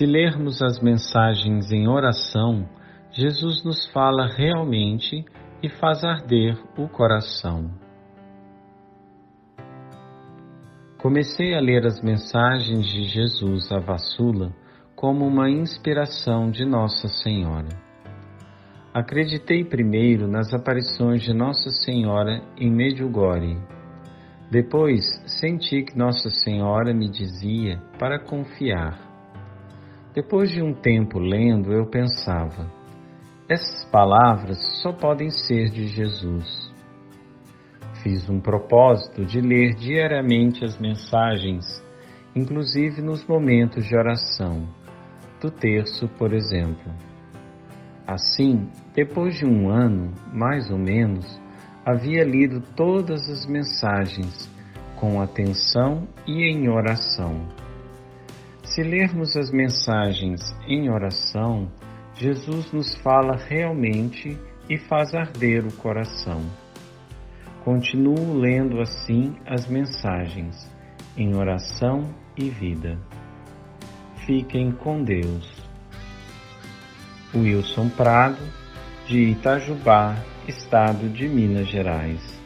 Se lermos as mensagens em oração, Jesus nos fala realmente e faz arder o coração. Comecei a ler as mensagens de Jesus à Vassula como uma inspiração de Nossa Senhora. Acreditei primeiro nas aparições de Nossa Senhora em Medjugorje. Depois senti que Nossa Senhora me dizia para confiar. Depois de um tempo lendo, eu pensava: essas palavras só podem ser de Jesus. Fiz um propósito de ler diariamente as mensagens, inclusive nos momentos de oração, do terço, por exemplo. Assim, depois de um ano, mais ou menos, havia lido todas as mensagens com atenção e em oração. Se lermos as mensagens em oração, Jesus nos fala realmente e faz arder o coração. Continuo lendo assim as mensagens, em oração e vida. Fiquem com Deus. Wilson Prado, de Itajubá, Estado de Minas Gerais.